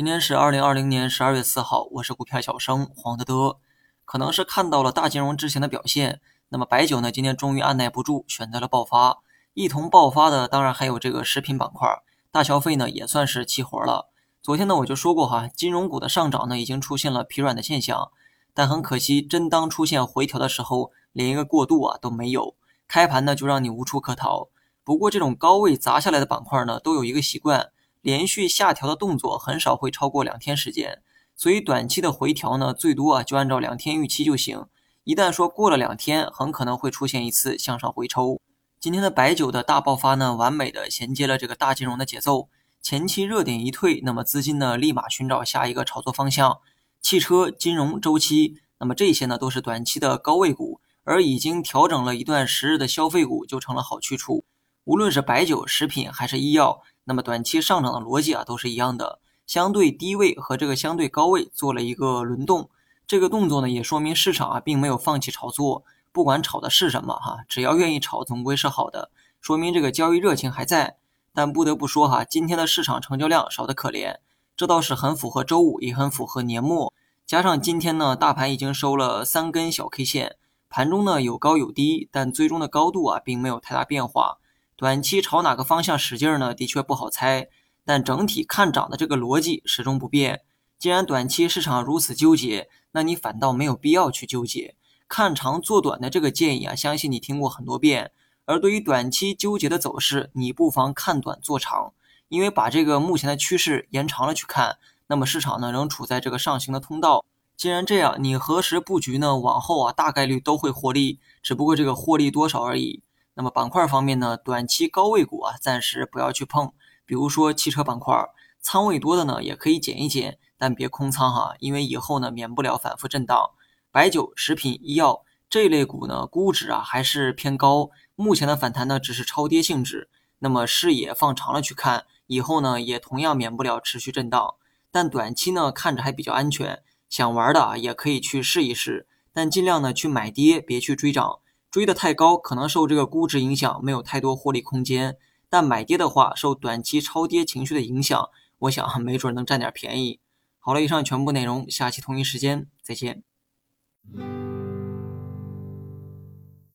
今天是二零二零年十二月四号，我是股票小生黄德德。可能是看到了大金融之前的表现，那么白酒呢，今天终于按耐不住，选择了爆发。一同爆发的，当然还有这个食品板块，大消费呢也算是齐活了。昨天呢我就说过哈，金融股的上涨呢已经出现了疲软的现象，但很可惜，真当出现回调的时候，连一个过渡啊都没有，开盘呢就让你无处可逃。不过这种高位砸下来的板块呢，都有一个习惯。连续下调的动作很少会超过两天时间，所以短期的回调呢，最多啊就按照两天预期就行。一旦说过了两天，很可能会出现一次向上回抽。今天的白酒的大爆发呢，完美的衔接了这个大金融的节奏。前期热点一退，那么资金呢立马寻找下一个炒作方向，汽车、金融、周期，那么这些呢都是短期的高位股，而已经调整了一段时日的消费股就成了好去处。无论是白酒、食品还是医药。那么短期上涨的逻辑啊都是一样的，相对低位和这个相对高位做了一个轮动，这个动作呢也说明市场啊并没有放弃炒作，不管炒的是什么哈，只要愿意炒总归是好的，说明这个交易热情还在。但不得不说哈，今天的市场成交量少得可怜，这倒是很符合周五，也很符合年末。加上今天呢大盘已经收了三根小 K 线，盘中呢有高有低，但最终的高度啊并没有太大变化。短期朝哪个方向使劲呢？的确不好猜，但整体看涨的这个逻辑始终不变。既然短期市场如此纠结，那你反倒没有必要去纠结。看长做短的这个建议啊，相信你听过很多遍。而对于短期纠结的走势，你不妨看短做长，因为把这个目前的趋势延长了去看，那么市场呢仍处在这个上行的通道。既然这样，你何时布局呢？往后啊大概率都会获利，只不过这个获利多少而已。那么板块方面呢，短期高位股啊，暂时不要去碰。比如说汽车板块，仓位多的呢，也可以减一减，但别空仓哈，因为以后呢，免不了反复震荡。白酒、食品、医药这类股呢，估值啊还是偏高，目前的反弹呢，只是超跌性质。那么视野放长了去看，以后呢，也同样免不了持续震荡。但短期呢，看着还比较安全，想玩的啊，也可以去试一试，但尽量呢去买跌，别去追涨。追得太高，可能受这个估值影响，没有太多获利空间。但买跌的话，受短期超跌情绪的影响，我想没准能占点便宜。好了，以上全部内容，下期同一时间再见。